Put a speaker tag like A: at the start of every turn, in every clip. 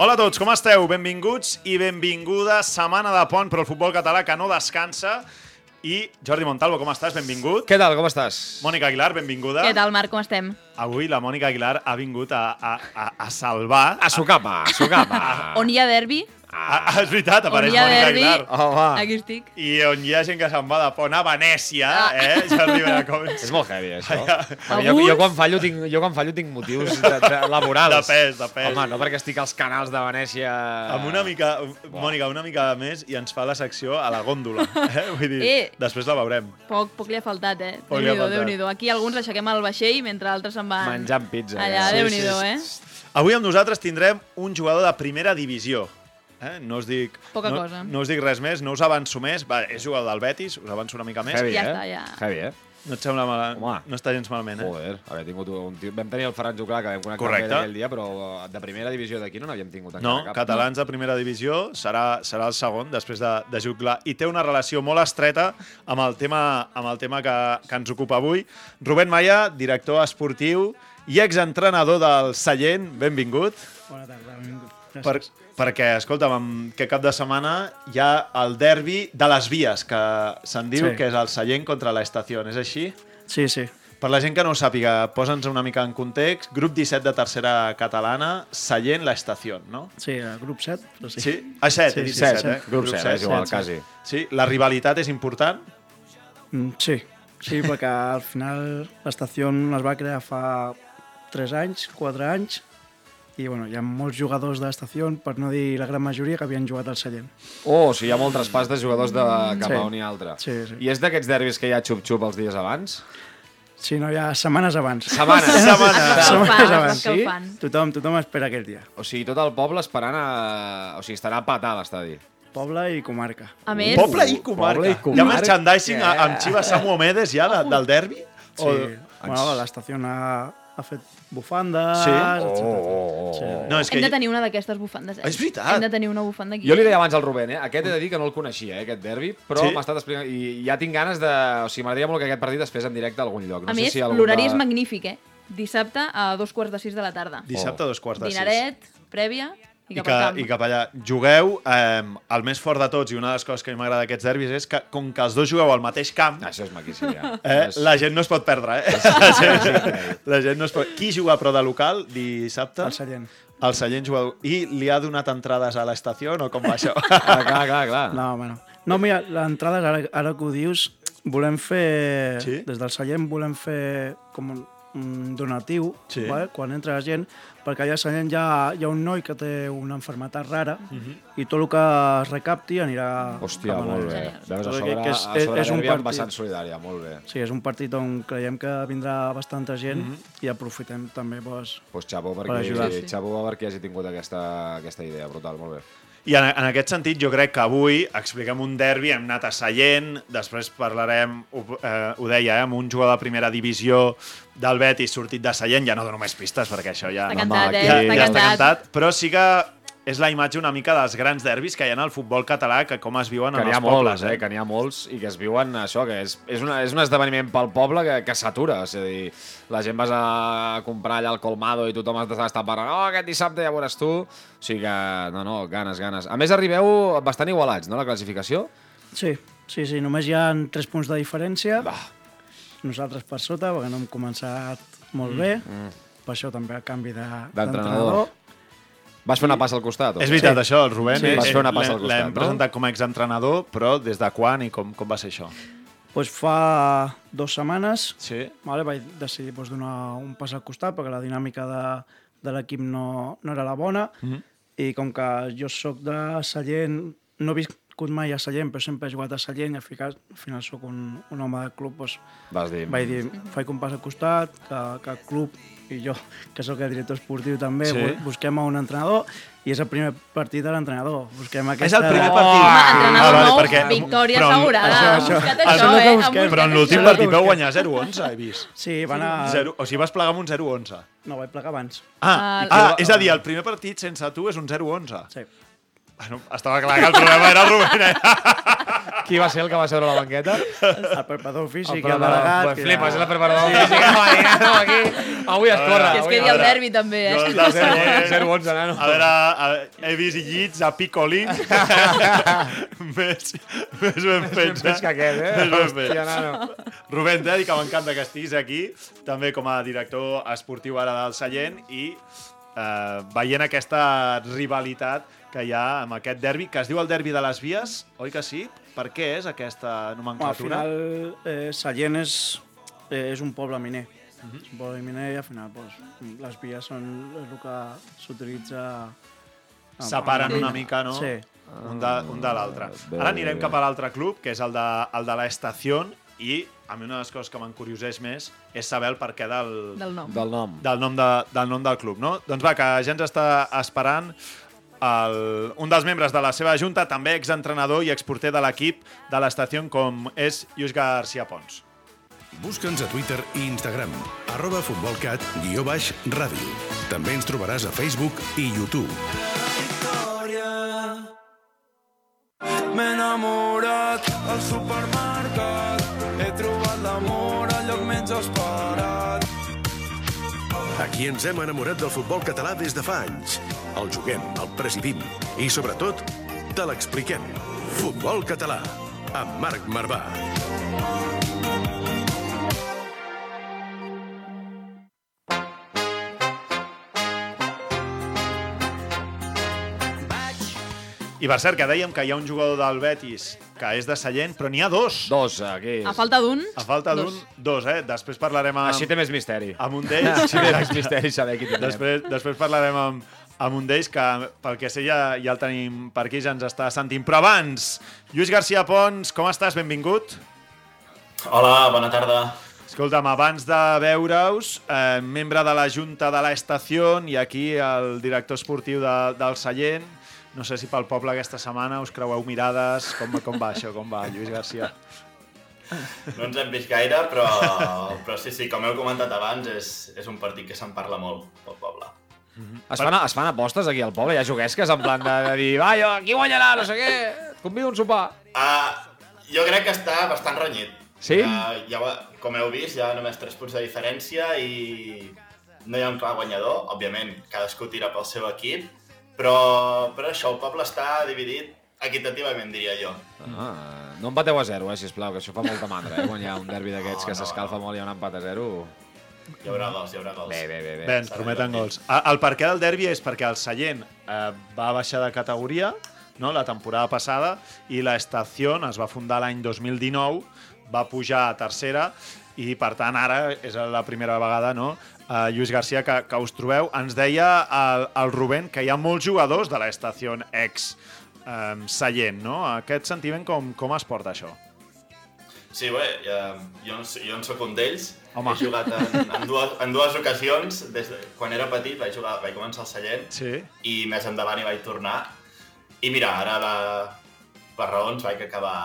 A: Hola a tots, com esteu? Benvinguts i benvingudes. Setmana de pont per al futbol català que no descansa. I Jordi Montalvo, com estàs? Benvingut.
B: Què tal, com estàs?
A: Mònica Aguilar, benvinguda.
C: Què tal, Marc, com estem?
A: Avui la Mònica Aguilar ha vingut a, a, a, a salvar...
B: A su capa, a su capa.
C: On hi ha derbi,
A: Ah, és veritat, apareix Mònica Aguilar.
B: Home.
C: aquí estic.
A: I on hi ha gent que se'n va de pont a Venècia, eh? Jordi Bracons.
B: És molt heavy, això.
A: Ja.
B: Perquè jo, jo, quan fallo tinc, jo quan fallo tinc motius de, de, laborals.
A: De pes, de pes.
B: Home, no perquè estic als canals de Venècia...
A: Amb una mica, Mònica, una mica més i ens fa la secció a la gòndola. Eh? Vull dir,
C: Eh.
A: després la veurem.
C: Poc, poc li ha faltat, eh?
A: Poc li ha
C: Déu-n'hi-do,
A: faltat.
C: Déu-n'hi-do. Aquí alguns aixequem el vaixell mentre altres se'n van...
B: Menjant pizza.
C: Allà,
B: eh?
C: Déu-n'hi-do,
A: sí,
C: eh?
A: Avui amb nosaltres tindrem un jugador de primera divisió. Eh? No us dic...
C: Poca
A: no,
C: cosa.
A: No us dic res més, no us avanço més. Va, és jugador del Betis, us avanço una mica més.
B: Heavy,
C: Ja
B: eh?
C: està, ja.
B: Heavy, eh?
A: No et sembla mal...
B: Home.
A: No està gens malament, eh?
B: Joder, haver tingut un tio... Vam tenir el Ferran Juclà, que vam connectar
A: Correcte.
B: amb ell aquell dia, però de primera divisió d'aquí no n'havíem tingut encara
A: No,
B: cap.
A: catalans de primera divisió serà, serà el segon després de, de jugar i té una relació molt estreta amb el tema, amb el tema que, que ens ocupa avui. Rubén Maia, director esportiu i exentrenador del Sallent, benvingut.
D: Bona tarda.
A: Per, perquè, escolta'm, amb que cap de setmana hi ha el derbi de les vies, que se'n diu
D: Sí.
A: que és el Sallent contra l'Estació, és així?
D: Sí, sí.
A: Per la gent que no ho sàpiga, posa'ns una mica en context. Grup 17 de tercera catalana, Sallent, l'Estació, no?
D: Sí, el grup 7, però sí.
A: Sí? Ah, 7,
D: Sí,
A: he dit
D: sí,
A: 17,
D: set.
A: eh?
B: Grup 7, és igual,
D: set,
B: quasi.
A: Sí, la rivalitat és important.
D: Mm, sí, sí, perquè al final l'estació es va crear fa 3 anys, 4 anys, i bueno, hi ha molts jugadors de l'estació, per no dir la gran majoria, que havien jugat al Sallent.
B: Oh, o sigui, hi ha molt traspàs de jugadors de cap
D: Sí.
B: a un i altre.
D: Sí, sí.
B: I és d'aquests derbis que hi ha xup-xup els dies abans?
D: Sí, no, hi ha setmanes abans.
B: Setmanes.
A: Setmanes.
D: Setmanes abans, sí. Tothom, tothom espera aquell dia.
B: O sigui, tot el poble esperant a... O sigui, estarà a l'estadi.
D: Poble i comarca.
C: A més,
A: Poble i comarca.
B: Poble i
A: Hi ha
B: comarca.
A: merchandising a- amb Xiva Samu Omedes ja de, del derbi?
D: Sí, bueno, l'estació ha, ha fet bufandes,
A: Sí?
D: etcètera.
B: Oh, oh, oh.
D: Sí.
A: No, és que...
C: hem de tenir una d'aquestes bufandes, eh?
A: És veritat.
C: Hem de tenir una bufanda aquí.
B: Jo li deia abans al Rubén, eh? aquest he de dir que no el coneixia, eh? aquest derbi, però
A: Sí?
B: m'ha estat explicant... I ja tinc ganes de... O sigui, m'agradaria molt que aquest partit es fes en directe a algun lloc. No
C: A
B: sé
C: més,
B: si algun
C: l'horari
B: de-
C: és magnífic, eh? Dissabte a dos quarts de sis de la tarda.
A: Dissabte a dos quarts de sis.
C: Dinaret, prèvia i
A: I
C: cap
A: que. I cap allà. Jugueu, eh, el més fort de tots, i una de les coses que a mi m'agrada d'aquests derbis és que, com que els dos jugueu al mateix camp,
B: Això és maquíssim, ja.
A: eh,
B: És-
A: la gent no es pot perdre, eh? La gent, la gent no es pot... Qui juga però de local dissabte?
D: Al Sallent.
A: El Sallent juga... I li ha donat entrades a l'estació o com va això?
B: Ah, clar, clar, clar.
D: No, home, no. No, mira, l'entrada, ara, ara que ho dius, volem fer...
A: Sí?
D: Des del Sallent volem fer com un donatiu,
A: Sí.
D: vale? quan entra la gent, perquè allà a Sallent hi ha, hi ha un noi que té una enfermetat rara
A: Mhm.
D: i tot el que es recapti anirà...
B: Hòstia, molt bé. Veus, a sobre,
D: que
B: és,
D: és-
B: a sobre
D: és un partit.
B: vessant solidària, molt bé.
D: Sí, és un partit on creiem que vindrà bastanta gent
A: Mhm.
D: i aprofitem també
B: Pues xapo
D: Per
B: perquè,
D: ajudar.
B: sí, xapo perquè hagi tingut aquesta, aquesta idea, brutal, molt bé.
A: I en, en aquest sentit, jo crec que avui expliquem un derbi, hem anat a Sallent, després parlarem, ho, eh, ho deia, eh, amb un jugador de primera divisió del Betis sortit de Sallent, ja no dono més pistes perquè això ja,
C: Està
A: no,
C: cantat, eh?
A: ja,
C: Està
A: ja està
C: cantat.
A: cantat, però sí que és la imatge una mica dels grans derbis que hi ha al futbol català, que com es viuen
B: Que
A: en els pobles.
B: molts, eh? que n'hi ha molts i que es viuen això, que és, és, una, és un esdeveniment pel poble que, que s'atura, és a dir, la gent vas a comprar allà al Colmado i tothom està, parlant, oh, aquest dissabte ja veuràs tu, o sigui que, no, no, ganes, ganes. A més, arribeu bastant igualats, no?, la classificació?
D: Sí, sí, sí, només hi ha 3 punts de diferència.
B: Va.
D: Nosaltres per sota, perquè no hem començat molt bé. Per això també el canvi de-
B: D'entrenador.
D: d'entrenador.
B: Vas fer una passa al costat? O?
A: És veritat, això, el Rubén.
B: Sí, vas fer una passa al costat,
A: L'hem
B: no?
A: presentat com a exentrenador, però des de quan i com, com va ser això?
D: Pues fa dues setmanes
A: Sí.
D: vale, vaig decidir pues, donar un pas al costat perquè la dinàmica de, de l'equip no, no era la bona
A: Mhm.
D: i com que jo sóc de Sallent, no he viscut mai a Sallent, però sempre he jugat a Sallent i al final, al final sóc un, un home del club, doncs,
B: Vas dir...
D: vaig dir, faig un pas al costat, que, que el club i jo, que sóc el director esportiu també,
A: Sí.
D: busquem a un entrenador i és el primer partit de l'entrenador. Busquem
A: És
D: aquesta...
A: el primer
B: Oh!
A: partit.
C: Entrenador
A: Ah, vale,
C: nou,
A: perquè-
C: victòria
A: però-
C: assegurada.
D: això, això.
C: buscat
D: Això
C: això,
D: és
C: eh?
D: Busquem.
A: Però en l'últim
D: és
A: partit vau guanyar 0-11, he vist.
D: Sí, va anar...
A: 0, o sigui, vas plegar amb un 0-11.
D: No, vaig plegar abans.
A: Ah,
C: Ah,
A: ah, és a dir, el primer partit sense tu és un 0-11.
D: Sí.
A: Bueno, estava clar que el problema era el Rubén. Eh?
B: Qui va ser el que va seure a la banqueta?
D: El preparador físic, el,
B: preparador.
D: delegat...
B: Pues flipes, és el preparador físic. Sí, sí, aquí. Avui es corre.
C: Que hi ha el derbi també, eh?
A: El Sallent-
B: 0-11, nano.
A: A veure, a, he vist llits a Picolín. més, més ben fets.
B: Més que aquest, eh?
A: Més ben
B: Hòstia,
A: fets.
B: nano.
A: Rubén, t'he de dir que m'encanta que estiguis aquí, també com a director esportiu ara del Sallent i eh, veient aquesta rivalitat que hi ha amb aquest derbi, que es diu el derbi de les vies, oi que sí? Per què és aquesta
D: Bueno, al
A: nomenclatura?
D: final, eh, Sallent és, eh, és un poble miner. És un poble miner i al final pues, les vies són el que s'utilitza... amb-
A: Separen una mica, no?
D: Sí.
A: un de, un de l'altre.
B: bé,
A: Ara anirem cap a l'altre club, que és el de, el de l'Estació, i a mi una de les coses que m'encurioseix més és saber el perquè del,
C: Del nom.
B: Del nom.
A: del, nom de, del nom del club, no? Doncs va, que ja ens està esperant el, un dels membres de la seva junta, també exentrenador i exporter de l'equip de l'Estació, com és Lluís García Pons.
E: Busca'ns a Twitter i Instagram, arroba futbolcat, guió baix, ràdio. També ens trobaràs a Facebook i YouTube.
F: M'he enamorat al supermercat He trobat l'amor al lloc menys esperat
E: Aquí ens hem enamorat del futbol català des de fa anys. El juguem, el presidim i, sobretot, te l'expliquem. Futbol català, amb Marc Marvà.
A: I per cert, que dèiem que hi ha un jugador del Betis que és de Sallent, però n'hi ha dos.
B: Dos, aquí.
C: A falta d'un...
A: A falta d'un, dos, eh? Després parlarem amb,
B: Així té més misteri.
A: amb un d'ells.
B: Així té més misteri saber qui tindrem.
A: Després, després parlarem amb, amb un d'ells que, pel que sé, ja, ja el tenim per aquí, ja ens està sentint. Però abans, Lluís García Pons, com estàs? Benvingut.
G: Hola, bona tarda.
A: Escolta'm, abans de veure-us, eh, membre de la Junta de l'Estació i aquí el director esportiu de, del Sallent, no sé si pel poble aquesta setmana us creueu mirades, com, com va això, com va, Lluís García?
G: No ens hem vist gaire, però, però sí, sí, com heu comentat abans, és, és un partit que se'n parla molt pel poble.
B: Es fan, es fan apostes aquí al poble, hi ha juguesques en plan de, de dir, va, jo, qui guanyarà, no sé què, et convido un sopar.
G: Uh, jo crec que està bastant renyit.
B: Sí?
G: Uh, ja, com heu vist, hi ha només 3 punts de diferència i no hi ha un clar guanyador. Òbviament, cadascú tira pel seu equip, però, però això, el poble està dividit equitativament, diria jo.
B: Ah, no empateu a zero, eh, sisplau, que això fa molta mandra, eh, quan hi ha un derbi d'aquests
G: No,
B: que s'escalfa
G: no.
B: molt i hi ha un empat a zero.
G: Hi haurà gols, hi haurà gols.
B: Bé, bé, bé. bé.
A: Bé, ens prometen gols. El perquè del derbi és perquè el Sallent eh, va baixar de categoria no, la temporada passada i l'Estació es va fundar l'any 2019, va pujar a tercera i, per tant, ara és la primera vegada, no?, eh, Lluís Garcia, que, que us trobeu. Ens deia el, el Rubén que hi ha molts jugadors de l'Estació ex eh, Sallent, no? Aquest sentiment com, com es porta això?
G: Sí, bé, ja, jo, jo en sóc un d'ells.
A: Home.
G: He jugat en, en, dues, en dues ocasions. Des de, quan era petit vaig, jugar, vaig començar al Sallent
A: Sí.
G: i més endavant hi vaig tornar. I mira, ara la, per raons vaig acabar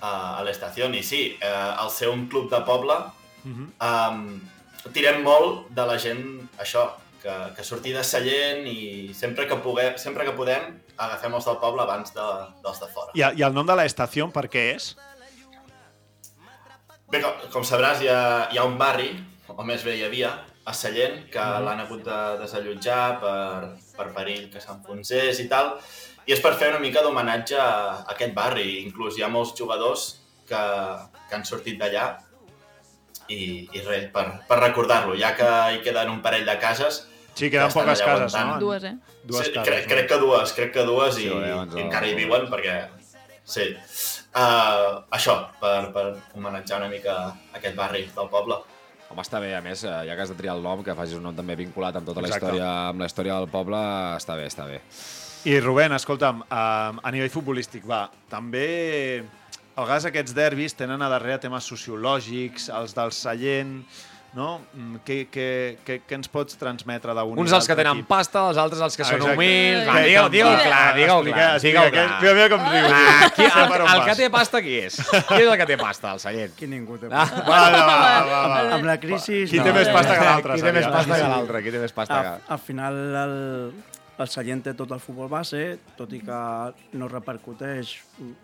G: a, a l'estació. I sí, eh, al ser un club de poble,
A: Mhm.
G: um, tirem molt de la gent, això, que, que surti de Sallent i sempre que, puguem, sempre que podem agafem els del poble abans de, dels de fora.
A: I, I el nom de l'estació per què és?
G: Bé, com, com sabràs, hi ha, hi ha un barri, o més bé hi havia, a Sallent, que l'han hagut de desallotjar per, per perill que s'enfonsés i tal, i és per fer una mica d'homenatge a aquest barri. Inclús hi ha molts jugadors que, que han sortit d'allà i, i res, per, per recordar-lo, ja que hi queden un parell de cases,
A: Sí, queden
G: que
A: poques cases, no?
C: Dues, eh?
A: Dues
G: sí,
A: cases.
G: crec,
A: no?
G: crec que dues, crec que dues
B: Sí,
G: i, i encara hi viuen perquè... Sí. Uh, això, per, per homenatjar una mica aquest barri del poble.
B: Home, està bé, a més, eh, ja que has de triar el nom, que facis un nom també vinculat amb tota la
A: Exacte.
B: història, amb la història del poble, està bé, està bé.
A: I Rubén, escolta'm, a, a nivell futbolístic, va, també a vegades aquests derbis tenen a darrere temes sociològics, els del Sallent, no? Mm, Què, què, què, què ens pots transmetre d'un
B: Uns els que tenen
A: equip?
B: pasta, els altres els que són
A: Exacte.
B: humils... Va, digue-ho, digue-ho
A: va?
B: clar, digue-ho clar, digue-ho
A: que-
B: clar.
A: Mira, mira com riu.
B: Ah, qui, el, el que té pasta qui és? Qui és el que té pasta, el Sallent?
D: Qui ningú té
B: Ah,
D: pasta.
A: Va, va, va, va, va.
D: Amb la crisi...
A: Qui té més pasta que l'altre,
B: Qui té més pasta que l'altre? Qui té més pasta que...
D: Al, al final el, el Sallent té tot el futbol base, tot i que no repercuteix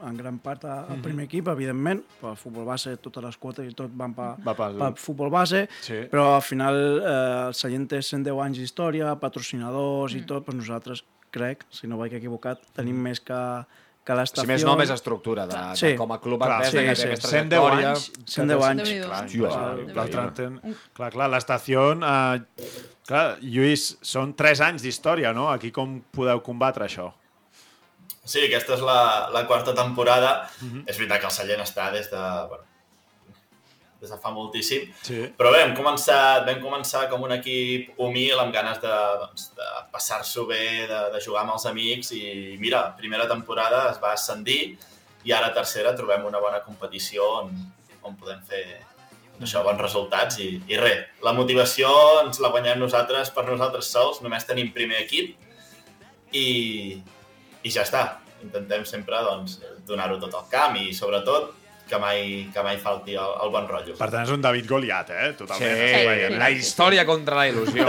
D: en gran part al
A: Mhm.
D: primer equip, evidentment, però el futbol base, totes les quotes i tot van per,
A: Va pel-
D: pel futbol base,
A: Sí.
D: però al final eh, el Sallent té 110 anys d'història, patrocinadors i tot, però nosaltres crec, si no vaig equivocat, tenim més que, que l'estació.
B: Si més no, més estructura, de, de,
D: Sí.
B: com a club
A: Clar,
D: sí,
B: que
D: sí.
B: té més
A: 110
B: trajectòria.
A: anys.
D: 110 anys.
C: Déu-n'hi-do.
A: Clar,
B: Hòstia,
A: clar,
B: sí,
A: l'altre
B: sí.
A: ten- clar, clar, l'estació... Eh, clar, Lluís, són 3 anys d'història, no? Aquí com podeu combatre això?
G: Sí, aquesta és la, la quarta temporada.
A: Mhm.
G: És veritat que el Sallent està des de, bueno, des de fa moltíssim.
A: Sí.
G: Però bé, hem començat, vam començar com un equip humil, amb ganes de, doncs, de passar-s'ho bé, de, de jugar amb els amics i mira, primera temporada es va ascendir i ara tercera trobem una bona competició on, on podem fer això, bons resultats i, i res, la motivació ens la guanyem nosaltres per nosaltres sols, només tenim primer equip i, i ja està. Intentem sempre doncs, donar-ho tot al camp i sobretot que mai, que mai falti el, el bon rotllo.
A: Per tant, és un David Goliat, eh?
B: Sí,
A: Totalment.
C: sí.
B: la història contra la il·lusió.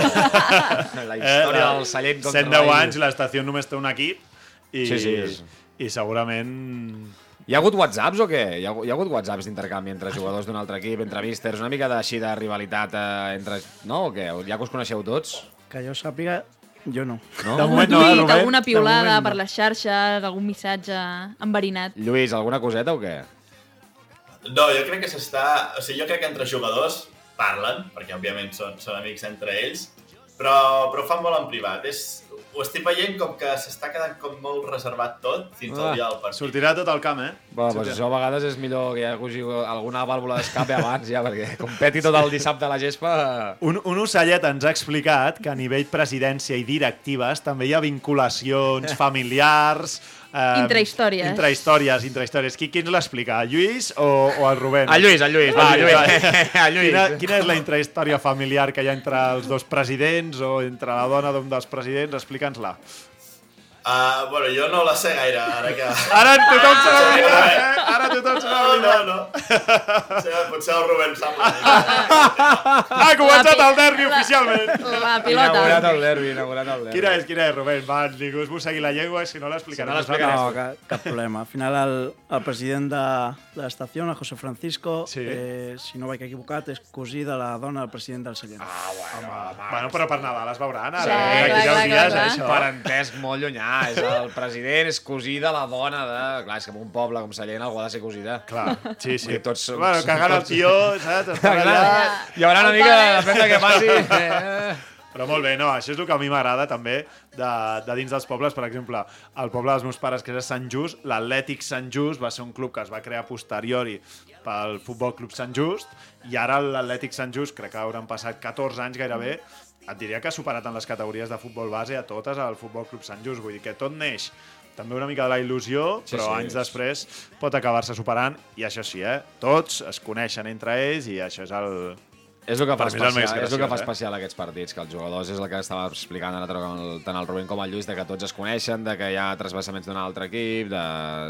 B: la història
A: la-
B: del Sallent contra
A: 110
B: la il·lusió.
A: anys, l'estació només té un equip i,
B: Sí, sí, és-
A: i segurament...
B: Hi ha hagut whatsapps o què? Hi ha, hi ha hagut whatsapps d'intercanvi entre jugadors d'un altre equip, entre místers, una mica d'així de rivalitat eh, entre... No o què? Ja que us coneixeu tots?
D: Que jo sàpiga, jo no.
B: No?
A: De moment no, eh,
C: alguna piulada
D: moment no.
C: per les xarxes, algun missatge enverinat.
B: Lluís, alguna coseta o què?
G: No, jo crec que s'està... O sigui, jo crec que entre jugadors parlen, perquè òbviament són, són amics entre ells, però, però ho fan molt en privat. És, ho estic veient com que s'està quedant com molt reservat tot fins
B: Ah,
G: al dia del partit.
A: Sortirà tot el camp, eh?
B: Bueno, doncs això a vegades és millor que hi hagi alguna vàlvula d'escape abans, ja, perquè com peti tot el dissabte a la gespa...
A: Un, un ocellet ens ha explicat que a nivell presidència i directives també hi ha vinculacions familiars...
C: Intrahistòries.
A: Intrahistòries, intrahistòries. Qui, qui ens l'explica? El Lluís o, o el Rubén?
B: El Lluís, el Lluís, va,
A: El
B: Lluís.
A: va.
B: El Lluís.
A: Quina, quina és la intrahistòria familiar que hi ha entre els dos presidents o entre la dona d'un dels presidents? Explica'ns-la.
G: Uh, bueno, jo no la sé gaire, ara que...
A: Ara tothom se
G: Ah,
A: n'oblida,
G: sí,
A: eh? Ara tothom se
G: No,
A: n'oblida.
G: no, no. Sí, potser el Rubén sap.
A: Ha començat el derbi
C: la-
A: oficialment.
C: La
B: Inaugurat
C: pilota.
B: el derbi, inaugurat el derbi.
A: Quina és, quina és, Rubén? Va, ningú us seguir la llengua, si no l'explicarem.
B: Si no l'explicarem.
D: No, cap, cap problema. Al final, el, el president de, de l'estació, el José Francisco,
A: Sí.
D: eh, si no vaig equivocat, és cosí de la dona del president del Sallent. Ah,
A: Bueno, però per Nadal es veuran, ara.
C: Sí,
A: eh?
C: clar, clar,
A: deu
C: clar,
A: dies,
C: clar.
A: això.
B: Parentesc molt llunyà. És el president, és cosí de la dona de... Clar, és que en un poble com Sallent algú ha de ser cosí de...
A: Clar, sí, sí.
B: Perquè tots som-
A: bueno, cagant el tio, saps? Allà...
B: Hi haurà una mica, depèn de què passi. Eh.
A: Però molt bé, no, això és el que a mi m'agrada també de, de dins dels pobles. Per exemple, el poble dels meus pares, que és a Sant Just, l'Atlètic Sant Just va ser un club que es va crear posteriori pel Futbol Club Sant Just i ara l'Atlètic Sant Just, crec que hauran passat 14 anys gairebé, et diria que ha superat en les categories de futbol base a totes al Futbol Club Sant Just. Vull dir que tot neix també una mica de la il·lusió,
B: Sí,
A: però
B: sí,
A: anys
B: és-
A: després pot acabar-se superant i això sí, eh? Tots es coneixen entre ells i això és el,
B: És el que fa
A: és el
B: especial,
A: més
B: és el que fa
A: graciós, eh?
B: especial aquests partits, que els jugadors és el que estava explicant ara tant el, Rubén com el Lluís, de que tots es coneixen, de que hi ha trasbassaments d'un altre equip, de,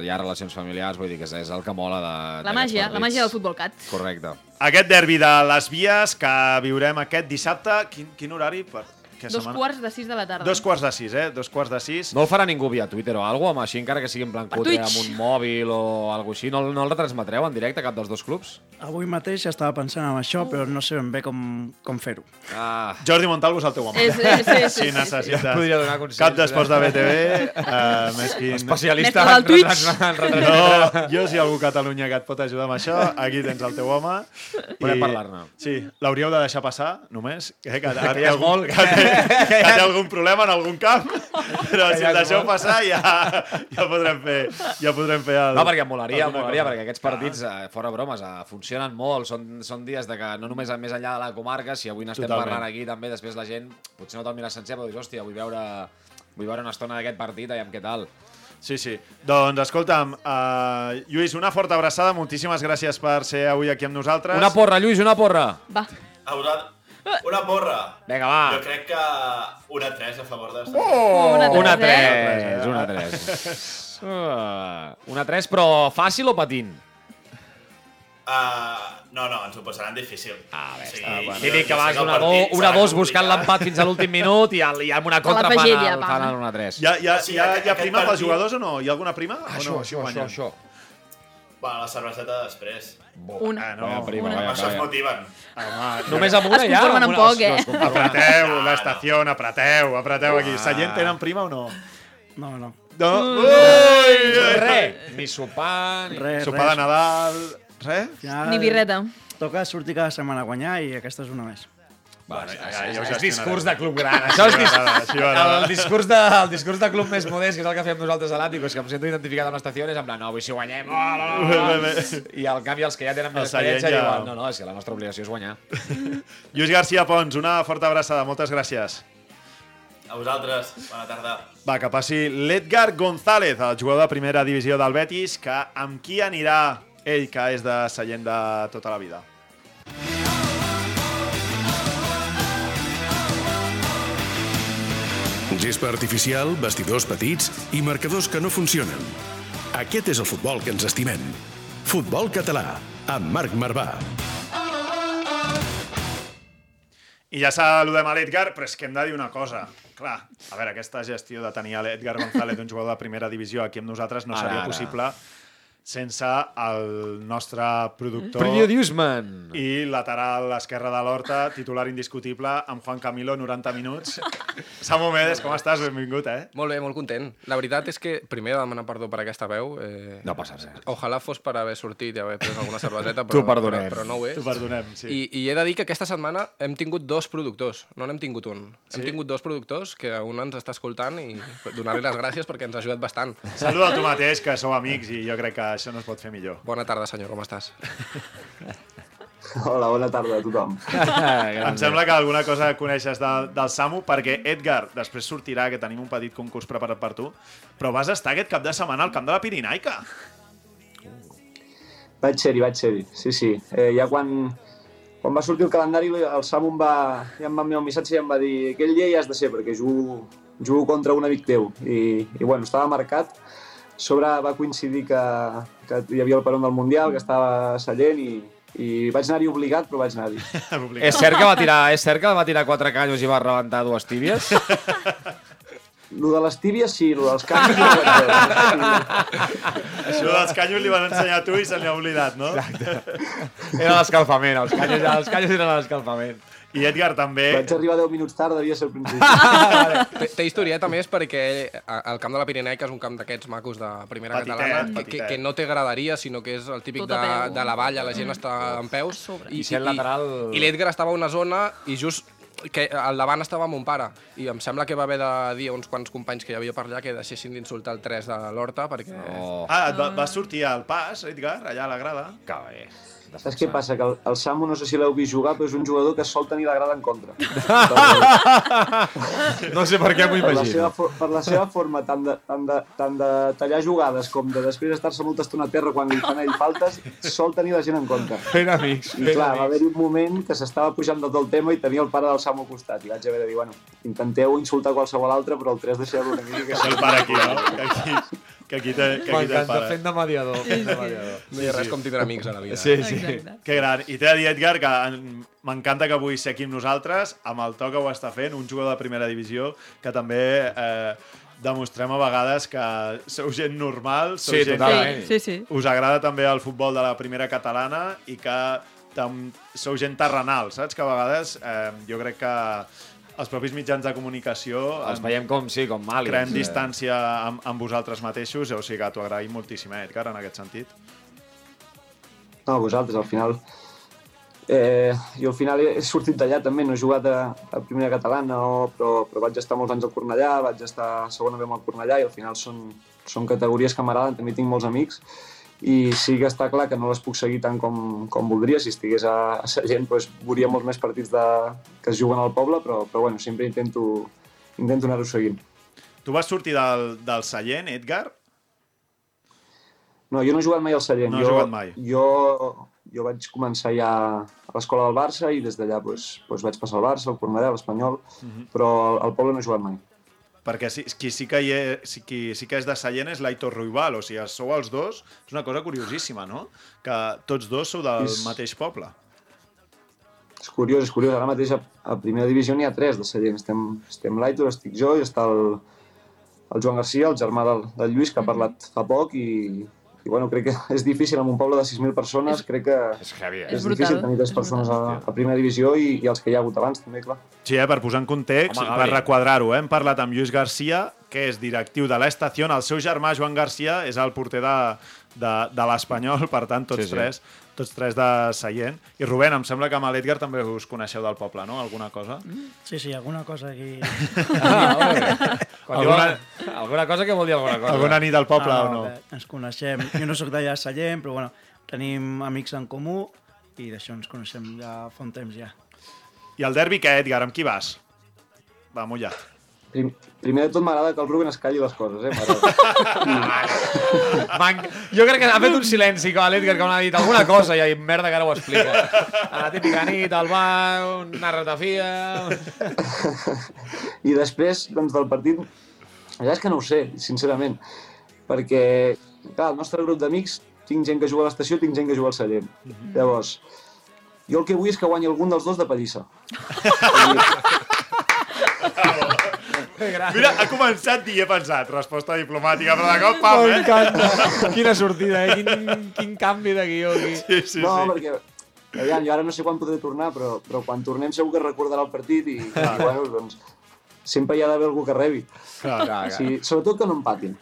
B: hi ha relacions familiars, vull dir que és, és el que mola de
C: La màgia, la
B: partits.
C: màgia del futbol cat.
B: Correcte.
A: Aquest derbi de les vies que viurem aquest dissabte, quin, quin horari? Per, què
C: Dos
A: setmana?
C: quarts de sis de la tarda.
A: Dos quarts de sis, eh? Dos quarts de sis.
B: No el farà ningú via Twitter o alguna cosa, així encara que sigui en plan cutre,
C: Twitch.
B: amb un mòbil o alguna així. No, no el retransmetreu en directe cap dels dos clubs?
D: Avui mateix estava pensant en això, però no sé ben bé com, com fer-ho.
B: Ah,
A: Jordi Montalvo és el teu home.
C: És- sí, sí, sí,
A: si
C: sí,
A: necessites
B: sí. Podria donar consells,
A: cap d'esports de
B: eh?
A: BTV, uh, més quin...
B: especialista en en retransmetre.
A: No, jo si hi ha algú a Catalunya que et pot ajudar amb això, aquí tens el teu home.
B: Podem parlar-ne.
A: Sí, l'hauríeu de deixar passar, només. Eh, que,
B: Que ja és molt,
A: que,
B: que-
A: que té algun problema en algun camp, però si el deixeu passar ja, ja podrem fer, ja podrem fer el,
B: No, perquè em molaria, molaria, perquè aquests partits, eh, fora bromes, eh, funcionen molt, són, són dies de que no només més enllà de la comarca, si avui n'estem parlant aquí, també després la gent, potser no te'l mira sencer, però dius, hòstia, vull veure, vull veure una estona d'aquest partit, aviam què tal.
A: Sí, sí. Doncs escolta'm, uh, Lluís, una forta abraçada, moltíssimes gràcies per ser avui aquí amb nosaltres.
B: Una porra, Lluís, una porra!
C: Va.
G: A vosaltres... Una porra.
B: Vinga, va.
G: Jo crec que una 3 a favor de...
B: Oh!
C: Una
B: Una
C: tres, eh?
B: 3, una 3. Uh, una 3, però fàcil o patint?
G: Uh, no, no, ens ho posaran difícil.
B: Ah, bé,
G: Sí,
B: està, bueno. que vas una 2
G: partit
B: una dos buscant l'empat fins a l'últim minut i, i amb una contra fan el,
C: va.
B: fan el 1-3.
A: Hi ha, hi ha,
G: Sí,
A: hi ha, hi ha prima pels jugadors o no? Hi ha alguna prima? o
B: Això,
A: no?
B: això, això, això.
G: Bueno, la cerveseta després.
C: Una.
A: Ah, no.
B: Vaya prima,
C: Una.
B: vaya,
G: Això es
B: vaya.
G: motiven.
A: Home,
B: Només amb una
C: Es
B: ja?
C: conformen
B: amb
C: poc, eh?
B: no, es.
A: Apreteu, l'estació, apreteu, apreteu aquí.
B: Ah.
A: Sallent tenen prima o no?
D: No, no.
A: No? Ui!
B: Res, ni sopar, ni...
D: Res,
A: Sopar de. Nadal... Res?
D: Al final,
C: Ni birreta.
D: Toca sortir cada setmana a guanyar i aquesta és una més.
B: Bueno,
A: ja-
B: ja,
A: ja ho
B: és discurs de club gran. Això és dis...
A: m'agrada, així m'agrada.
B: el, discurs de, el discurs de club més modest, que és el que fem nosaltres a l'Àtico, és que em sento identificat amb l'estació, és en plan, no, avui si guanyem, oh, no, no, no. I al canvi els que ja tenen més experiència
A: ja-
B: diuen, no, no, és que la nostra obligació és guanyar.
A: Lluís García Pons, una forta abraçada, moltes gràcies.
G: A vosaltres, bona tarda.
A: Va, que passi l'Edgar González, el jugador de primera divisió del Betis, que amb qui anirà ell, que és de Sallent de tota la vida.
E: Gespa artificial, vestidors petits i marcadors que no funcionen. Aquest és el futbol que ens estimem. Futbol català, amb Marc Marvà.
A: I ja saludem a l'Edgar, però és que hem de dir una cosa. Clar, a veure, aquesta gestió de tenir a l'Edgar González, un jugador de primera divisió, aquí amb nosaltres no
B: Ara,
A: seria
B: ara.
A: possible sense el nostre productor
B: Periodisme.
A: i lateral esquerre de l'Horta, titular indiscutible, amb Juan Camilo, 90 minuts. Samu Medes, com estàs? Benvingut, eh?
H: Molt bé, molt content. La veritat és que primer he de demanar perdó per aquesta veu. Eh,
B: No passa res.
H: Ojalà fos per haver sortit i haver pres alguna cerveseta, però,
B: perdonem.
H: però, però no ho és.
A: T'ho perdonem, sí.
H: I, I he de dir que aquesta setmana hem tingut dos productors, no n'hem tingut un.
A: Sí?
H: Hem tingut dos productors que un ens està escoltant i donar-li les gràcies perquè ens ha ajudat bastant.
A: Saluda tu mateix, que sou amics i jo crec que això no es pot fer millor.
H: Bona tarda, senyor, com estàs?
I: Hola, bona tarda a tothom.
A: Em sembla que alguna cosa coneixes del, del Samu, perquè Edgar, després sortirà, que tenim un petit concurs preparat per tu, però vas estar aquest cap de setmana al camp de la Pirinaica.
I: Vaig ser-hi, vaig ser-hi, sí, sí. Eh, ja quan, quan va sortir el calendari, el Samu em va, ja em va enviar un missatge i em va dir aquell dia ja has de ser, perquè jugo, jugo contra un amic teu. I, i bueno, estava marcat. Sobre va coincidir que, que hi havia el peron del Mundial, que estava a Sallent i, i vaig anar-hi obligat, però vaig anar-hi.
B: És cert, que va tirar, és cert que va tirar quatre canyos i va rebentar dues tíbies?
I: Lo de les tíbies sí, lo dels canvis no vaig veure.
A: Això dels canyos li van ensenyar a tu i se n'hi ha oblidat, no?
B: Era l'escalfament, els canyos, els canyos eren l'escalfament.
A: I Edgar també...
I: Vaig arribar 10 minuts tard, devia ser el principi.
H: Té, té historieta més perquè a- el camp de la Pirinaica és un camp d'aquests macos de primera
A: Petitet,
H: catalana que, que,
A: petitet.
H: que no té graderia, sinó que és el típic de, de la valla, la gent està en peus.
B: I sent lateral-
H: I l'Edgar estava a una zona i just que al davant estava mon pare i em sembla que va haver de dir a uns quants companys que hi havia per allà que deixessin d'insultar el 3 de l'Horta perquè...
B: Oh,
A: Ah, et va, va sortir al pas, Edgar, allà a la grada.
B: que bé.
I: Saps què passa? Que el, el Samu, no sé si l'heu vist jugar, però és un jugador que sol tenir la grada en contra.
B: No sé per què m'ho
I: per, la seva,
B: imagino.
I: per la seva forma tant de, tant, de, tant de tallar jugades com de després estar-se molta estona a terra quan li fan ell faltes, sol tenir la gent en contra.
B: Fent amics,
I: I clar, va haver-hi un moment que s'estava pujant de tot el tema i tenia el pare del Samu al costat. I vaig haver de dir, bueno, intenteu insultar qualsevol altre, però el 3 deixeu-lo una mica.
A: És el pare aquí, no? Que aquí, que aquí té, que aquí té el
B: M'encanta,
A: pare.
B: fent de mediador. Fent de mediador.
H: No hi ha res com tindre amics a la vida.
B: Sí, sí.
C: Exacte.
A: Que gran. I t'he de dir, Edgar, que en- m'encanta que avui ser aquí amb nosaltres, amb el to que ho està fent, un jugador de primera divisió, que també eh, demostrem a vegades que sou gent normal, sou
B: Sí,
A: gent
B: totalment.
A: que
C: Sí, sí.
A: us agrada també el futbol de la primera catalana i que tam, sou gent terrenal, saps? Que a vegades eh, jo crec que els propis mitjans de comunicació
B: Els
A: en-
B: veiem com, sí, com màlics.
A: creem
B: eh.
A: distància amb, amb vosaltres mateixos, o sigui que t'ho agraïm moltíssim, eh, Edgar, en aquest sentit.
I: No, vosaltres, al final, Eh, I al final he, sortit d'allà també, no he jugat a, a primera catalana, o, però, però vaig estar molts anys al Cornellà, vaig estar a segona B amb el Cornellà i al final són, són categories que m'agraden, també tinc molts amics i sí que està clar que no les puc seguir tant com, com voldria. Si estigués a, a Sallent doncs, veuria molts més partits de, que es juguen al poble, però, però bueno, sempre intento, intento anar-ho seguint.
A: Tu vas sortir del, del Sallent, Edgar?
I: No, jo no he jugat mai al Sallent.
A: No
I: jo,
A: jugat mai.
I: Jo, jo vaig començar ja a l'escola del Barça i des d'allà doncs, doncs vaig passar al Barça, al Cornellà, a l'Espanyol,
A: Mhm.
I: però al, al poble no he jugat mai.
A: Perquè sí, qui, sí que hi és, qui sí que és de Sallent és l'Aitor Ruibal, o sigui, sou els dos, és una cosa curiosíssima, no? Que tots dos sou del
I: És-
A: mateix poble.
I: És curiós, és curiós. Ara mateix a, a primera divisió n'hi ha tres de Sallent. Estem, estem l'Aitor, estic jo i està el, el Joan Garcia, el germà del, del Lluís, que ha parlat fa poc i, i bueno, crec que és difícil en un poble de 6.000 persones, crec que
B: És heavy, eh?
I: és,
C: És brutal,
I: difícil tenir tres
C: és
I: persones a, a primera divisió i, i els que hi ha hagut abans també, clar.
A: Sí, eh, per posar en context,
B: Home,
A: per requadrar-ho, eh, hem parlat amb Lluís Garcia, que és directiu de l'estació, el seu germà Joan Garcia és el porter de, de, de l'Espanyol, per tant, tots,
B: Sí, sí.
A: tres tots tres de Seient. I Rubén, em sembla que amb l'Edgar també us coneixeu del poble, no? Alguna cosa?
D: Sí, sí, alguna cosa aquí...
B: Ah,
A: Alguna-
B: alguna... cosa que vol dir alguna cosa.
A: Alguna nit al poble o no?
D: bé, Ens coneixem. Jo no sóc d'allà a Sallent, però bueno, tenim amics en comú i d'això ens coneixem ja fa un temps ja.
A: I el derbi què, Edgar? Amb qui vas? Va, mullat.
I: Prim, primer de tot m'agrada que el Ruben es calli les coses, eh?
B: Man... Jo crec que ha fet un silenci com l'Edgar, que m'ha dit alguna cosa i merda que ara ho explica. A la típica nit, al bar, una ratafia...
I: I després, doncs, del partit, ja és que no ho sé, sincerament, perquè, clar, el nostre grup d'amics, tinc gent que juga a l'estació, tinc gent que juga al Sallent. Llavors, jo el que vull és que guanyi algun dels dos de pallissa.
A: Mira, ha començat i he pensat, resposta diplomàtica, però de cop, pam, eh?
B: M'encanta. Quina sortida, eh? Quin, quin canvi de guió aquí.
A: Sí, sí,
I: no,
A: sí.
I: perquè, aviam, jo ara no sé quan podré tornar, però, però quan tornem segur que recordarà el partit i, i bueno, doncs, sempre hi ha d'haver algú que rebi.
B: Clar, clar, clar.
I: Sí, sobretot que no empatin.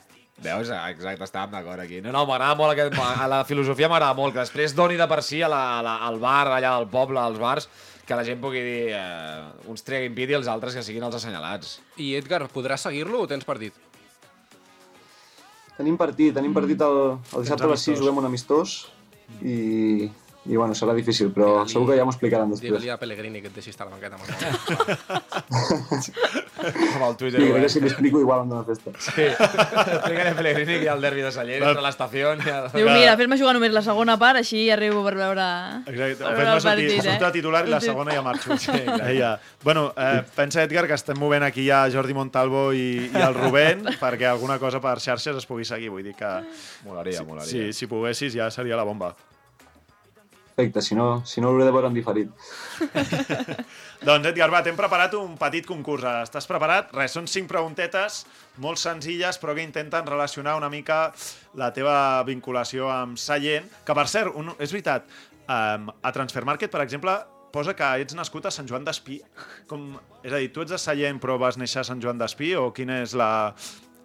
B: Veus? Ah, Exacte, estàvem d'acord aquí. No, no, m'agrada molt aquest... A la filosofia m'agrada molt, que després doni de per si a la, a la, al bar, allà del poble, als bars, que la gent pugui dir eh, uns treguin pit i els altres que siguin els assenyalats.
H: I Edgar, podràs seguir-lo o tens partit?
I: Tenim partit, tenim partit el, el dissabte a les 6,
A: amistós.
I: juguem un amistós i, i bueno, serà difícil, però segur que ja m'ho explicaran després.
H: Digue-li a Pellegrini que et deixi estar a la banqueta. Amb
B: el Twitter,
I: Sí, crec que si l'explico igual em dóna festa.
B: Sí. Explica-li a Pellegrini que hi ha el derbi de Sallent entre l'estació el...
C: Diu, mira, fes-me jugar només la segona part, així arribo per veure...
A: Exacte,
C: per
A: o
C: veure
A: fes-me
C: el
A: sortir,
C: eh?
A: a titular i la segona ja marxo. Sí, ja. Bueno, eh, pensa, Edgar, que estem movent aquí ja Jordi Montalvo i, i el Rubén perquè alguna cosa per xarxes es pugui seguir. Vull dir que
B: Molaria, molaria.
A: si, si poguessis ja seria la bomba.
I: Perfecte, si no, si no l'hauré de veure en diferit.
A: Doncs, Edgar, va, t'hem preparat un petit concurs. Estàs preparat? Res, són cinc preguntetes molt senzilles, però que intenten relacionar una mica la teva vinculació amb Sallent. Que, per cert, un, és veritat, um, a Transfer Market, per exemple, posa que ets nascut a Sant Joan d'Espí. Com, és a dir, tu ets de Sallent però vas néixer a Sant Joan d'Espí o quin és la-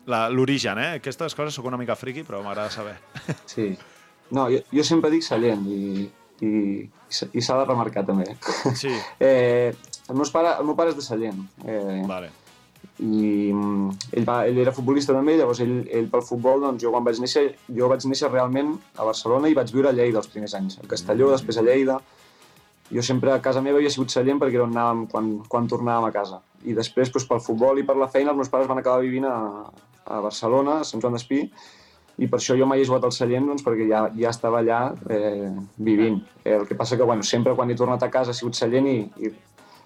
A: la- l'origen, eh? Aquestes coses sóc una mica friqui, però m'agrada saber.
I: Sí. No, jo, jo sempre dic Sallent i, i, i s'ha de remarcar també.
A: Sí,
I: Eh, el, meu pare, el meu pare és de Sallent. Eh,
A: vale.
I: i mm, ell, va, ell era futbolista també, llavors ell, ell pel futbol, doncs jo quan vaig néixer, jo vaig néixer realment a Barcelona i vaig viure a Lleida els primers anys, a Castelló, després a Lleida. Jo sempre a casa meva havia sigut Sallent perquè era on anàvem quan, quan tornàvem a casa. I després, doncs, pel futbol i per la feina, els meus pares van acabar vivint a, a Barcelona, a Sant Joan d'Espí, i per això jo mai he jugat al Sallent, doncs, perquè ja, ja estava allà eh, vivint. Eh, el que passa que, bueno, sempre quan he tornat a casa ha sigut Sallent i, i,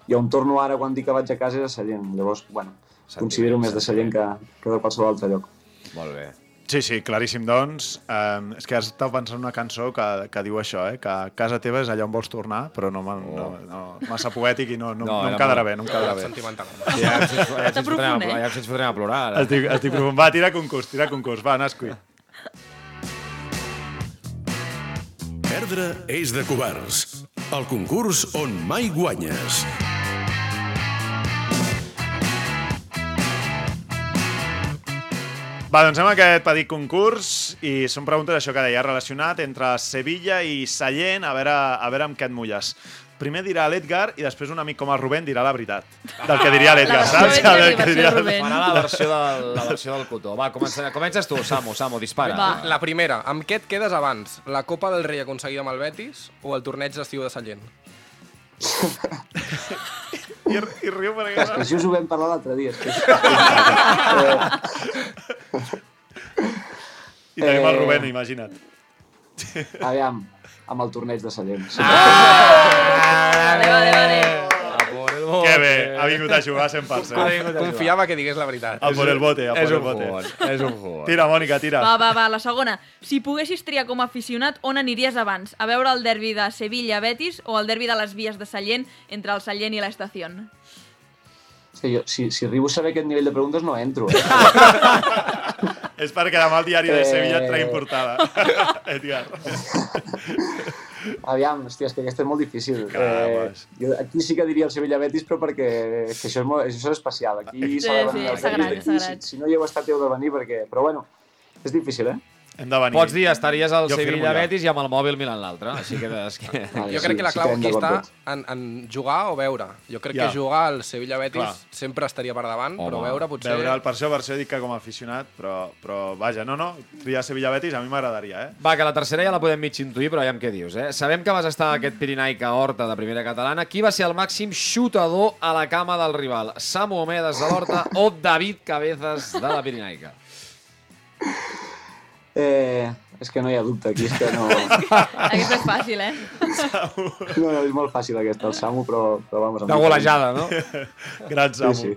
I: i on torno ara quan dic que vaig a casa és a Sallent. Llavors, bueno, considero més de Sallent que, que de qualsevol altre lloc.
B: Molt bé.
A: Sí, sí, claríssim, doncs. Um, és que has estat pensant en una cançó que, que diu això, eh? que casa teva és allà on vols tornar, però no, oh. no, no massa poètic i no, no, no, no em quedarà
B: molt-
A: bé, no em quedarà bé.
H: Sentimental.
B: Sí, ja ens, ja ens,
C: Està
B: ens, fotrem,
C: profund,
B: a,
C: eh?
B: ja ens fotrem a plorar. Ara.
A: Estic, estic profund. Va, tira concurs, tira concurs. Va, Nasqui.
E: Perdre és de covards. El concurs on mai guanyes.
A: Va, doncs a aquest petit concurs i són preguntes, això que deia, relacionat entre Sevilla i Sallent, a veure, a veure amb què et mulles. Primer dirà l'Edgar i després un amic com el Rubén dirà la veritat. Del que diria l'Edgar,
C: La versió
A: saps?
C: Edgar i
A: El que diria-
C: Rubén.
B: Farà la versió, del, la versió del cotó. Va, comença, comences tu, Samu, Samu, dispara.
C: Va.
H: La primera, amb què et quedes abans? La Copa del Rei aconseguida amb el Betis o el torneig d'estiu de Sallent?
A: I, i riu perquè...
I: És que això us ho vam parlar l'altre dia. És que...
A: I tenim el
I: Eh.
A: Rubén, imagina't.
I: Aviam, amb el torneig de Sallent. Sí.
C: Vale, vale, vale.
A: Que bé, ha vingut a jugar 100%.
H: Confiava que digués la veritat.
A: A por el bote, a por
B: És
A: el bote.
B: jugón, és un jugón.
A: Tira, Mònica, tira.
C: Va, va, va, la segona. Si poguessis triar com a aficionat, on aniries abans? A veure el derbi de Sevilla-Betis o el derbi de les vies de Sallent entre el Sallent i l'Estació?
I: Sí, jo, si, si arribo a saber aquest nivell de preguntes no entro. Eh?
A: És perquè demà el diari de. Sevilla et traiem portada. Edgar.
I: Aviam, hòstia, és que aquesta és molt difícil. Eh, jo aquí sí que diria el Sevilla Betis, però perquè que això, és molt, això és especial. Aquí
C: Sí,
I: s'ha de
C: sí,
I: venir als
C: sagrat, sagrat.
I: Si, si no hi heu estat, heu de venir, perquè... Però bueno, és difícil, eh?
A: Hem de venir.
B: Pots dir, estaries al
A: Jo firmo
B: Sevilla-Betis i amb el mòbil mirant l'altre. Així que... És que...
I: Vale,
H: Jo
I: sí,
H: crec que la
I: sí
H: clau
I: hem
H: aquí està en, en jugar o veure. Jo crec
A: Ja.
H: que jugar al Sevilla-Betis
A: Clar.
H: sempre estaria per davant, però
B: Home,
H: veure potser...
A: Veure, per això, per això dic que com a aficionat, però, però vaja, no, no, triar Sevilla-Betis a mi m'agradaria, eh?
B: Va, que la tercera ja la podem mig intuir, però aviam què dius, eh? Sabem que vas estar a aquest Pirinaica Horta de primera catalana. Qui va ser el màxim xutador a la cama del rival? Samu Omedes de l'Horta o David Cabezas de la Pirinaica?
I: Eh, és que no hi ha dubte, aquí és que no...
C: Aquesta és fàcil, eh?
I: No, no, és molt fàcil aquesta, el Samu, però, però vamos...
B: De golejada, no?
A: Gran Samu.
I: Sí,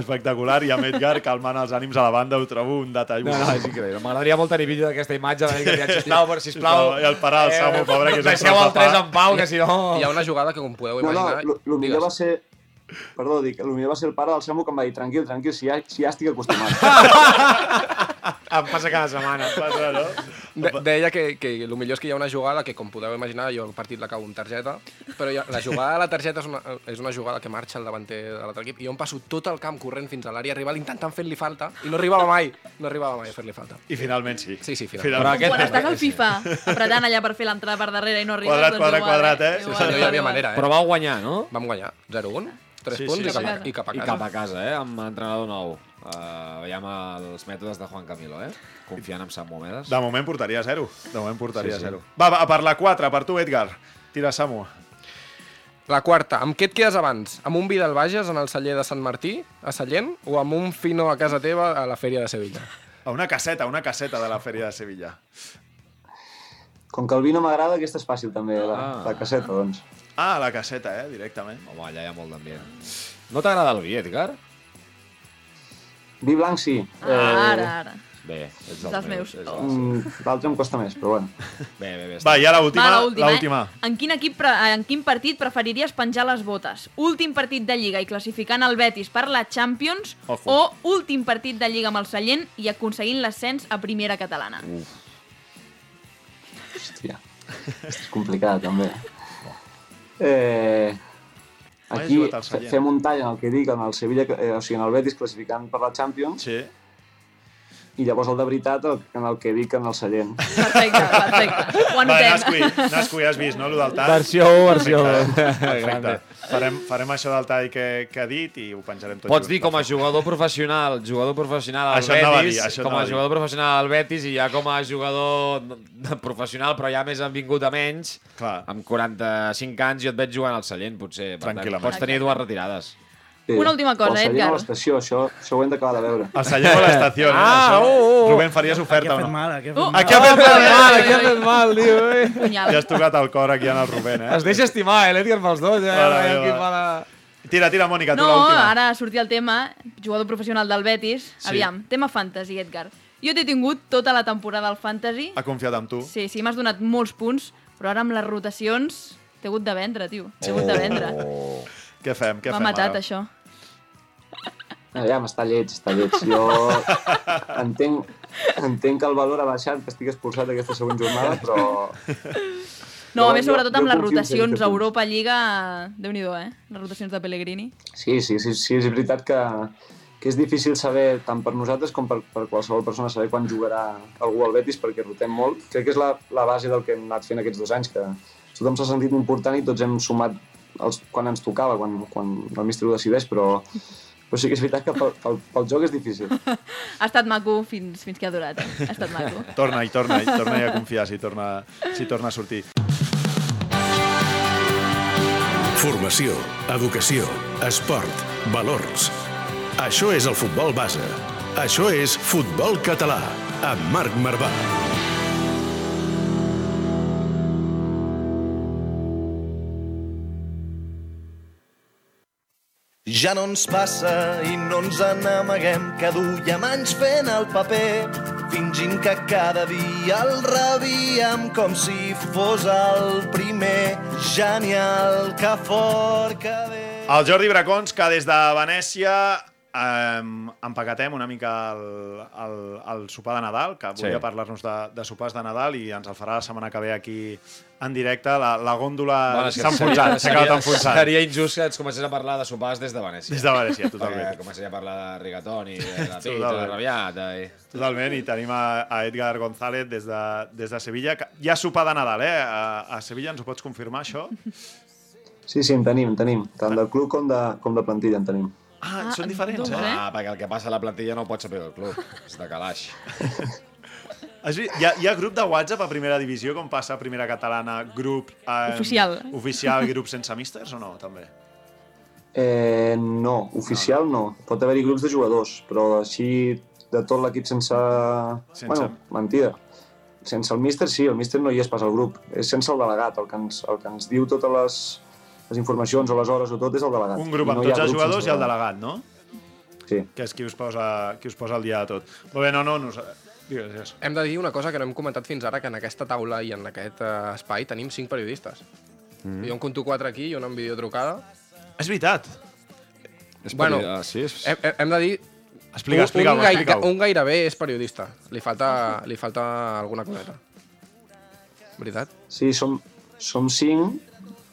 A: Espectacular. I amb Edgar calmant els ànims a la banda ho trobo un detall.
B: No, no, és increïble. M'agradaria molt tenir vídeo d'aquesta imatge, de sisplau, per sisplau.
A: No, i el parar el Samu, pobre, que és
B: Deixeu el
A: trapapà.
B: 3 en pau, que si no...
H: Hi ha una jugada que, com podeu
I: No, no,
H: imaginar...
I: el millor va ser... Perdó, dic, el millor va ser el pare del Samu que em va dir tranquil, tranquil, si ja, si ja estic acostumat.
B: Em passa cada setmana.
A: Passa, no?
H: De, deia que, que el millor és que hi ha una jugada que, com podeu imaginar, jo el partit l'acabo amb targeta, però ha, la jugada de la targeta és una, és una jugada que marxa el davanter de l'altre equip i jo em passo tot el camp corrent fins a l'àrea rival intentant fer-li falta i no arribava mai, no arribava mai a fer-li falta.
A: I finalment sí.
H: Sí, sí, finalment.
B: Però aquest-
C: Quan estàs al FIFA apretant allà per fer l'entrada per darrere i no arribes,
A: Quadrat,
C: doncs
A: quadrat,
C: igual,
A: quadrat, eh?
C: Igual,
H: Sí, no hi havia manera, eh?
B: Però vau guanyar, no?
H: Vam guanyar 0-1, 3
A: Sí,
H: punts
A: sí,
H: i, cap
C: sí.
H: a, i cap a
B: I
H: casa.
B: cap a casa, eh? Amb entrenador nou. Uh, veiem els mètodes de Juan Camilo, eh? Confiant en Samu Omedes.
A: De moment portaria zero. De moment portaria
B: Sí, sí.
A: zero. Va, va, per la 4, per tu, Edgar. Tira, Samu.
H: La quarta, amb què et quedes abans? Amb un vi del Bages en el celler de Sant Martí, a Sallent, o amb un fino a casa teva a la Fèria de Sevilla?
A: A una caseta, una caseta de la Fèria de Sevilla.
I: Com que el vi no m'agrada, aquesta és fàcil també, la,
B: Ah.
I: la caseta, doncs.
A: Ah, la caseta, eh, directament.
B: Home, allà hi ha molt d'ambient. No t'agrada el vi, Edgar?
I: Vi blanc sí.
C: Ah, ara, ara.
B: Bé, ets dels,
C: Dels
B: meus.
I: Mm, L'altre em costa més, però bueno.
B: Bé, bé, bé.
A: Va, i ara l'última.
C: Va, l'última, eh? En quin, equip, pre- en quin partit preferiries penjar les botes? Últim partit de Lliga i classificant el Betis per la Champions
A: Ojo.
C: o últim partit de Lliga amb el Sallent i aconseguint l'ascens a primera catalana?
I: Hòstia, és complicada també. Eh, aquí fem un tall en el que dic, en el Sevilla, eh, o sigui, en el Betis classificant per la Champions,
A: Sí.
I: I llavors el de veritat el, en el que dic en el Sallent.
C: Perfecte, perfecte. Ho
A: Va,
C: anotem.
A: Nasqui, Nasqui, has vist, no, el del tall?
B: Versió 1, versió
A: Perfecte.
B: 2.
A: Perfecte. Farem, farem això del tall que, que ha dit i ho penjarem tot
B: Pots
A: just.
B: dir com a jugador professional, jugador professional al
A: Això dir,
B: Betis,
A: això
B: com a
A: dir.
B: jugador professional al Betis i ja com a jugador de- professional, però ja més han vingut a menys,
A: Clar.
B: amb 45 anys jo et veig jugant al Sallent, potser. Per tant,
A: Tranquil·lament.
B: pots tenir dues retirades.
I: Sí.
C: Una última cosa, Edgar.
I: o l'estació, això, això ho hem d'acabar de veure.
A: El Sallent o l'estació, eh?
B: Ah,
A: Això,
B: oh, oh.
A: Rubén, faries
D: Aquí
A: oferta
D: ha
A: o
D: fet
A: no?
D: mal, aquí ha fet
C: Uh,
D: mal.
A: Aquí ha fet mal,
B: aquí ha fet mal, tio. Eh?
A: Ja has tocat el cor aquí en el Rubén, eh?
B: Es deixa estimar, eh, l'Edgar pels dos. Eh?
A: Mare
B: Veiem
A: meva.
B: qui fa la...
A: Tira, tira, Mònica, tu
C: No,
A: l'última.
C: ara sortia el tema, jugador professional del Betis.
A: Sí.
C: Aviam, tema fantasy, Edgar. Jo t'he tingut tota la temporada al fantasy.
A: Ha confiat en tu.
C: Sí, sí, m'has donat molts punts, però ara amb les rotacions t'he hagut de vendre, tio. T'he hagut de vendre.
A: Què fem? Què
C: M'ha
A: fem
C: matat,
A: ara?
C: això.
I: Ja, està lleig, està lleig. Jo entenc, entenc que el valor ha baixat, que estic expulsat aquesta següent jornada, però...
C: No,
I: Jo-
C: a més,
I: jo-
C: sobretot amb
I: jo
C: les
I: confio en
C: rotacions a. Europa Lliga, déu nhi eh? Les rotacions de Pellegrini.
I: Sí, sí, sí, sí és veritat que, que és difícil saber, tant per nosaltres com per, per qualsevol persona, saber quan jugarà algú al Betis, perquè rotem molt. Crec que és la, la base del que hem anat fent aquests dos anys, que tothom s'ha sentit important i tots hem sumat els, quan ens tocava, quan, quan el míster ho decideix, però, però sí que és veritat que pel, pel, pel joc és difícil.
C: Ha estat maco fins, fins que ha durat. Ha estat maco.
A: Torna-hi, torna-hi, torna-hi a confiar si torna, si torna a sortir.
E: Formació, educació, esport, valors. Això és el futbol base. Això és Futbol Català, amb Marc Marvà.
F: Ja no ens passa i no ens n'amaguem que duiem anys fent el paper fingint que cada dia el rebíem com si fos el primer genial que fort que bé
A: El Jordi Bracons, que des de Venècia eh, empaquetem una mica el, el, el sopar de Nadal, que volia
B: Sí.
A: parlar-nos de, de sopars de Nadal i ens el farà la setmana que ve aquí en directe. La, la
B: Bueno, que
A: s'ha enfonsat, s'ha acabat
B: seria-
A: enfonsant.
B: Seria injust que ens comencés a parlar de sopars des de Venècia.
A: Des de Venècia, totalment.
B: Perquè començaria a parlar de rigatoni, de la pizza,
A: Totalment.
B: de rabiata... I...
A: Totalment, i tenim a, a Edgar González des de, des de Sevilla. que Hi ha sopar de Nadal, eh? A, a Sevilla ens ho pots confirmar, això?
I: Sí, sí, en tenim, en tenim. Tant del club com de, com de plantilla en tenim.
A: Ah, són diferents, eh?
B: Ah, perquè el que passa a la plantilla no ho pot saber el club. És de calaix.
A: Has vist? Hi ha, hi ha grup de WhatsApp a primera divisió, com passa a primera catalana, grup... Eh,
C: Oficial.
A: Oficial, grup sense místers o no, també?
I: Eh, no, oficial no. Pot haver-hi grups de jugadors, però així de tot l'equip sense...
A: Sense-
I: Bueno, mentida. Sense el míster sí, el míster no hi és pas al grup. És sense el delegat, el que ens, el que ens diu totes les, les informacions o les hores o tot és el delegat.
A: Un grup amb
I: no
A: tots els
I: grup
A: jugadors i el delegat, no?
I: Sí.
A: Que és qui us posa, qui us posa el dia de tot. Molt bé, no, no, no digues, digues.
H: Hem de dir una cosa que no hem comentat fins ara, que en aquesta taula i en aquest uh, espai tenim cinc periodistes. Mm. Jo en conto quatre aquí i una en videotrucada.
A: És veritat.
B: És
H: Bueno,
B: ah, sí, és...
H: Hem, hem- de dir...
A: Explica,
H: un,
A: explica-ho,
H: un, gaire,
A: explica-ho.
H: un gairebé és periodista. Li falta, li falta alguna coseta. Veritat?
I: Sí, som, som cinc,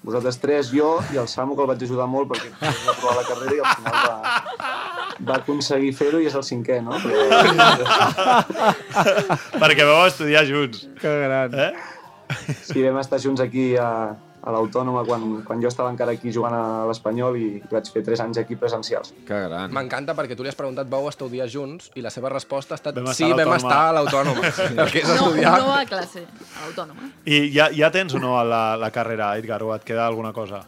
I: vosaltres tres, jo i el Samu, que el vaig ajudar molt perquè va provar la carrera i al final va, va aconseguir fer-ho i és el cinquè, no? Però,
A: Perquè vau estudiar junts.
D: Que gran.
A: Eh?
I: sí, vam estar junts aquí a, a l'Autònoma quan, quan jo estava encara aquí jugant a l'Espanyol i vaig fer tres anys aquí presencials.
B: Que gran.
H: M'encanta perquè tu li has preguntat vau estudiar junts i la seva resposta ha estat
A: Vam
H: sí,
A: a
H: vam
A: l'Autònoma."
H: estar a l'Autònoma. El que és
C: No,
H: estudiar...
C: no a classe, autònoma.
A: I ja, ja tens o no la, la carrera, Edgar, o et queda alguna cosa?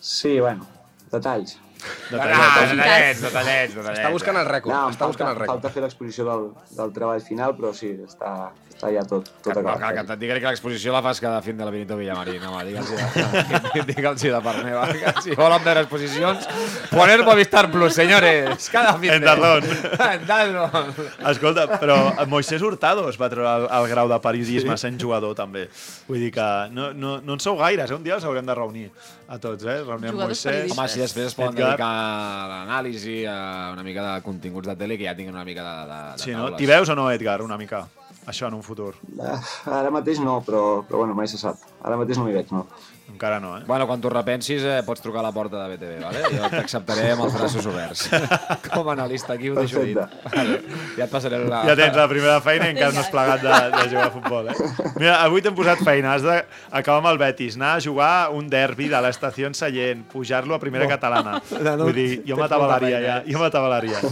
I: Sí, bueno, detalls.
B: Ah, detallets, detallets, detallets.
H: Està buscant el rècord,
I: No,
H: està
I: falta,
H: buscant el rècord.
I: falta fer l'exposició del, del treball final, però sí, està, està ja tot, tot
B: Que, no, que, que
I: acabat.
B: et digui que l'exposició la fas cada fin de la Benito Villamarín, home, digue'ls de, digue'ls de part meva, que si volen veure exposicions, poner Movistar Plus, señores, cada fin
A: En
B: de... En Dazón.
A: Escolta, però Moisés Hurtado es va treure el, el grau de periodisme sí? sent jugador, també. Vull dir que no, no, no en sou gaires, eh? un dia els haurem de reunir a tots, eh? Reunir amb Moisés.
B: Home, si després es poden. Dedicar a l'anàlisi, a una mica de continguts de tele, que ja tinguin una mica de, de, de
A: Sí, no? T'hi veus o no, Edgar, una mica? Això en un futur.
I: Ah, Ara mateix no, però, però bueno, mai se sap. Ara mateix no m'hi veig, no.
A: Encara no, eh?
B: Bueno, quan t'ho repensis, eh, pots trucar a la porta de BTV, vale? Jo t'acceptaré amb els braços oberts. Com a analista aquí ho deixo dit. Vale. Ja et passaré la...
A: Ja tens la primera feina i encara no has plegat de, de jugar a futbol, eh? Mira, avui t'hem posat feina. Has d'acabar amb el Betis, anar a jugar un derbi de l'estació Sallent, pujar-lo a primera catalana. Vull dir, jo m'atabalaria ja, jo m'atabalaria.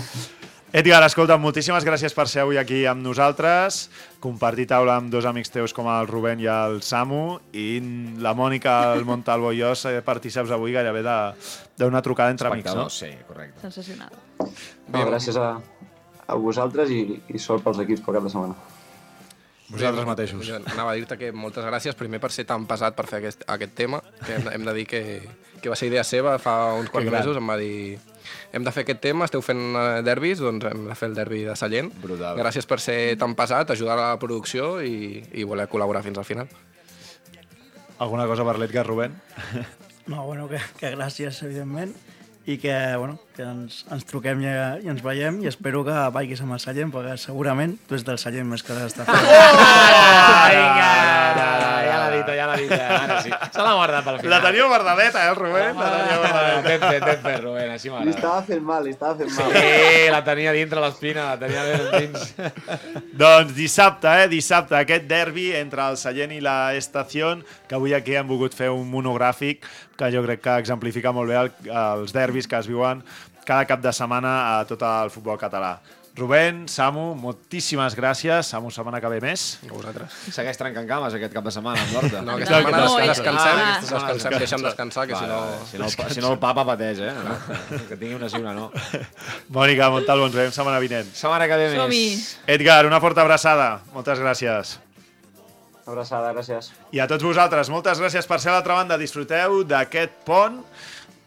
A: Edgar, escolta, moltíssimes gràcies per ser avui aquí amb nosaltres, compartir taula amb dos amics teus com el Rubén i el Samu, i la Mònica, el Montalvo i jo eh, partíceps avui gairebé de- d'una trucada entre amics, no?
B: Sí, correcte.
C: Sensacional.
I: no gràcies a, a vosaltres i, i sort pels equips pel cap de setmana.
A: Vosaltres mateixos.
H: Jo anava a dir-te que moltes gràcies, primer per ser tan pesat per fer aquest, aquest tema, que hem, hem de dir que, que va ser idea seva fa uns quants mesos, em va dir hem de fer aquest tema, esteu fent eh, derbis, doncs hem de fer el derbi de Sallent.
B: Brutal.
H: Gràcies per ser tan pesat, ajudar a la producció i, i voler col·laborar fins al final.
A: Alguna cosa per l'Edgar, Rubén?
D: No, bueno, que, que gràcies, evidentment, i que, bueno, que ens, ens truquem i, i ens veiem i espero que vagis amb el Sallent, perquè segurament tu ets del Sallent més que d'estar fent.
B: Ah, vinga! Dit, ja l'ha dit. Ara sí. Se l'ha guardat pel final.
A: La tenia guardadeta, eh, el Rubén? La tenia guardadeta.
B: Ben fet, ben fet, Rubén, així
I: Li
B: m'agrada.
I: estava fent mal, li estava fent mal.
B: Sí, la tenia dintre l'espina, la tenia ben dins.
A: Doncs dissabte, eh? Dissabte, aquest derbi entre el Sallent i la Estació, que avui aquí hem volgut fer un monogràfic que jo crec que exemplifica molt bé el, els derbis que es viuen cada cap de setmana a tot el futbol català. Rubén, Samu, moltíssimes gràcies. Samu, setmana que ve més.
H: A vosaltres.
B: Segueix trencant cames aquest cap de setmana amb l'Horta.
H: No, aquesta setmana
C: no,
H: des-
C: eh,
H: descansem,
C: ah.
H: descansem, deixa'm descansar, que si no...
B: Si no, si no el papa pateix, eh? Que tingui una sí, una no.
A: Mònica Montalvo, ens veiem setmana vinent.
B: Setmana que ve més.
A: Edgar, una forta abraçada. Moltes gràcies.
I: Abraçada, gràcies.
A: I a tots vosaltres, moltes gràcies per ser a l'altra banda. Disfruteu d'aquest pont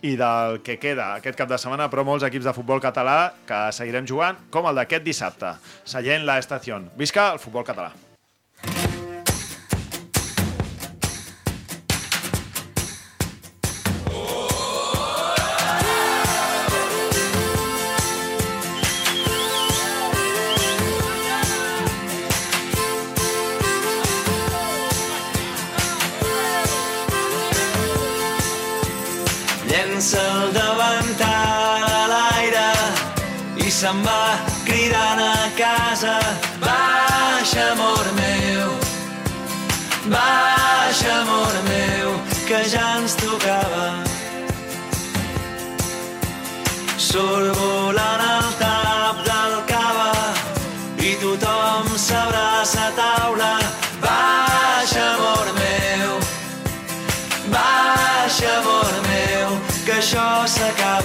A: i del que queda aquest cap de setmana, però molts equips de futbol català que seguirem jugant, com el d'aquest dissabte. Sallent la estació. Visca el futbol català.
F: Se'n va cridant a casa. Baixa, amor meu, baixa, amor meu, que ja ens tocava. Surt volant el tap del cava i tothom s'abraça a taula. Baixa, amor meu, Baixa, amor meu, que això s'acaba.